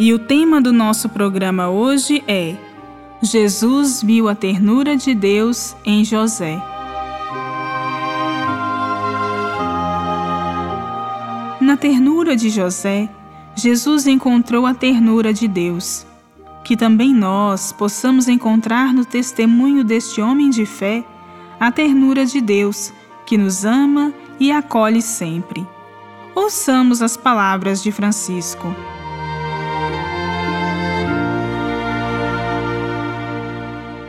E o tema do nosso programa hoje é Jesus viu a ternura de Deus em José. Na ternura de José, Jesus encontrou a ternura de Deus. Que também nós possamos encontrar no testemunho deste homem de fé a ternura de Deus, que nos ama e acolhe sempre. Ouçamos as palavras de Francisco.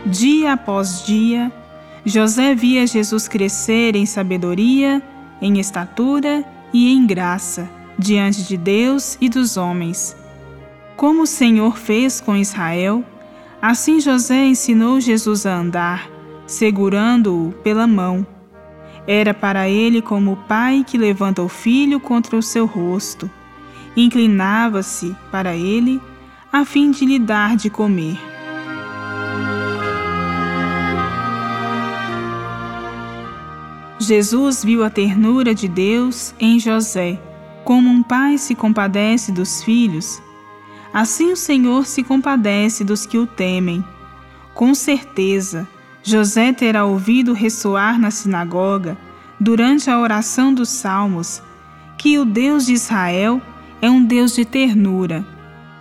Dia após dia, José via Jesus crescer em sabedoria, em estatura e em graça, diante de Deus e dos homens. Como o Senhor fez com Israel, assim José ensinou Jesus a andar, segurando-o pela mão. Era para ele como o pai que levanta o filho contra o seu rosto. Inclinava-se para ele, a fim de lhe dar de comer. Jesus viu a ternura de Deus em José. Como um pai se compadece dos filhos, assim o Senhor se compadece dos que o temem. Com certeza, José terá ouvido ressoar na sinagoga, durante a oração dos Salmos, que o Deus de Israel é um Deus de ternura,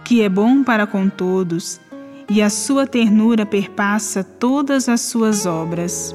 que é bom para com todos, e a sua ternura perpassa todas as suas obras.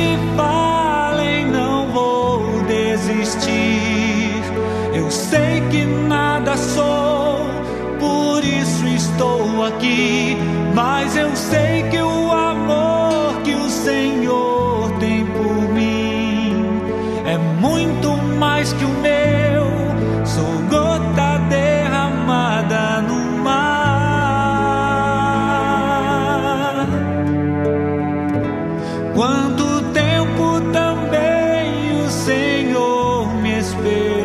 aqui, mas eu sei que o amor que o Senhor tem por mim é muito mais que o meu. Sou gota derramada no mar. Quanto tempo também o Senhor me esperou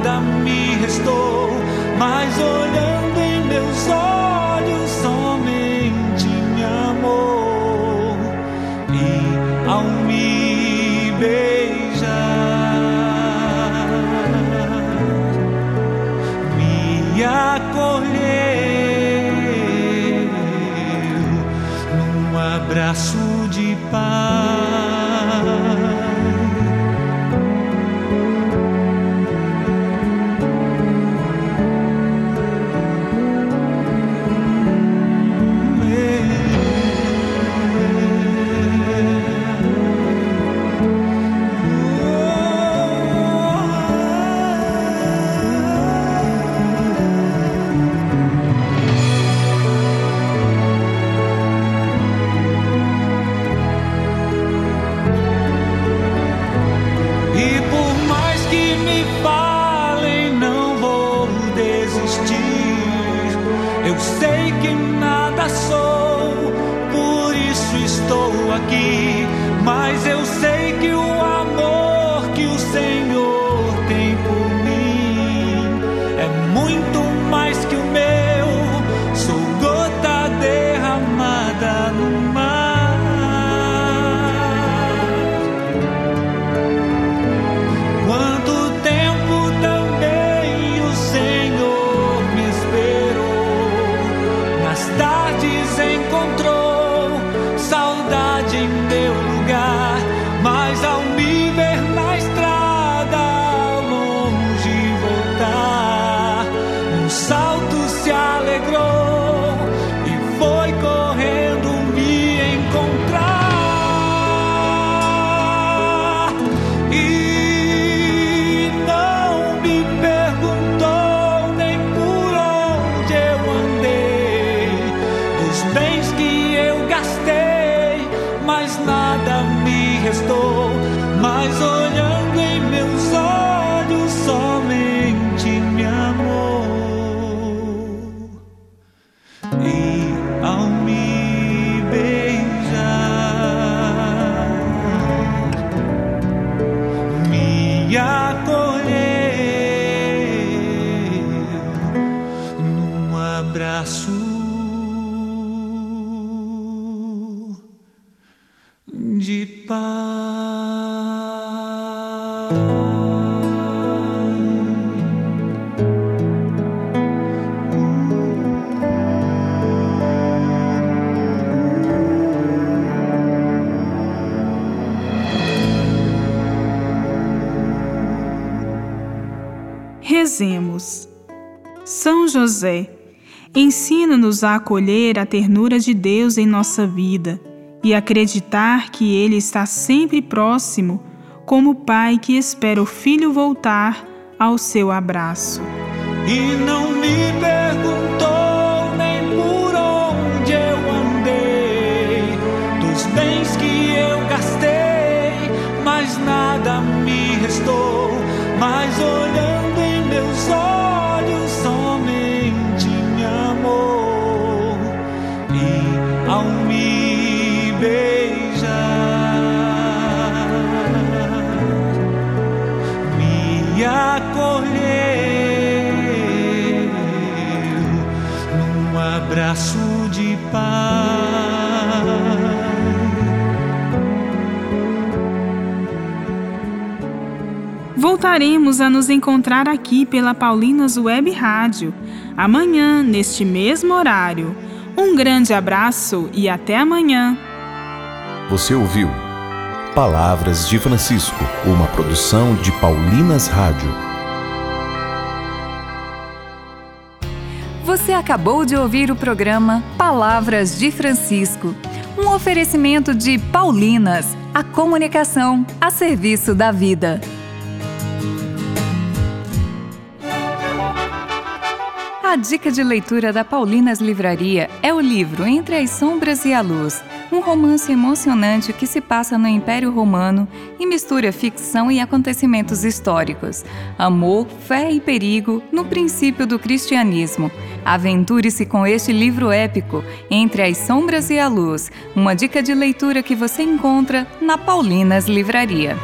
nada me restou mas olhando em meus olhos somente me amou. E ao me beijar me acolheu num abraço de paz eu sei que o amor salto se alegrou e foi correndo me encontrar. E não me perguntou nem por onde eu andei, dos bens que eu gastei, mas nada me restou. Mas olhando Rezemos. São José, ensina-nos a acolher a ternura de Deus em nossa vida e acreditar que Ele está sempre próximo, como o pai que espera o filho voltar ao seu abraço. E não me perguntou nem por onde eu andei, dos bens que eu gastei, mas nada me restou. Mas olhando em meus olhos, somente me amou. E ao me beijar, abraço de paz. Voltaremos a nos encontrar aqui pela Paulinas Web Rádio, amanhã, neste mesmo horário. Um grande abraço e até amanhã! Você ouviu Palavras de Francisco, uma produção de Paulinas Rádio. Você acabou de ouvir o programa Palavras de Francisco, um oferecimento de Paulinas, a comunicação a serviço da vida. A dica de leitura da Paulinas Livraria é o livro Entre as Sombras e a Luz, um romance emocionante que se passa no Império Romano e mistura ficção e acontecimentos históricos, amor, fé e perigo no princípio do cristianismo. Aventure-se com este livro épico, Entre as Sombras e a Luz, uma dica de leitura que você encontra na Paulinas Livraria.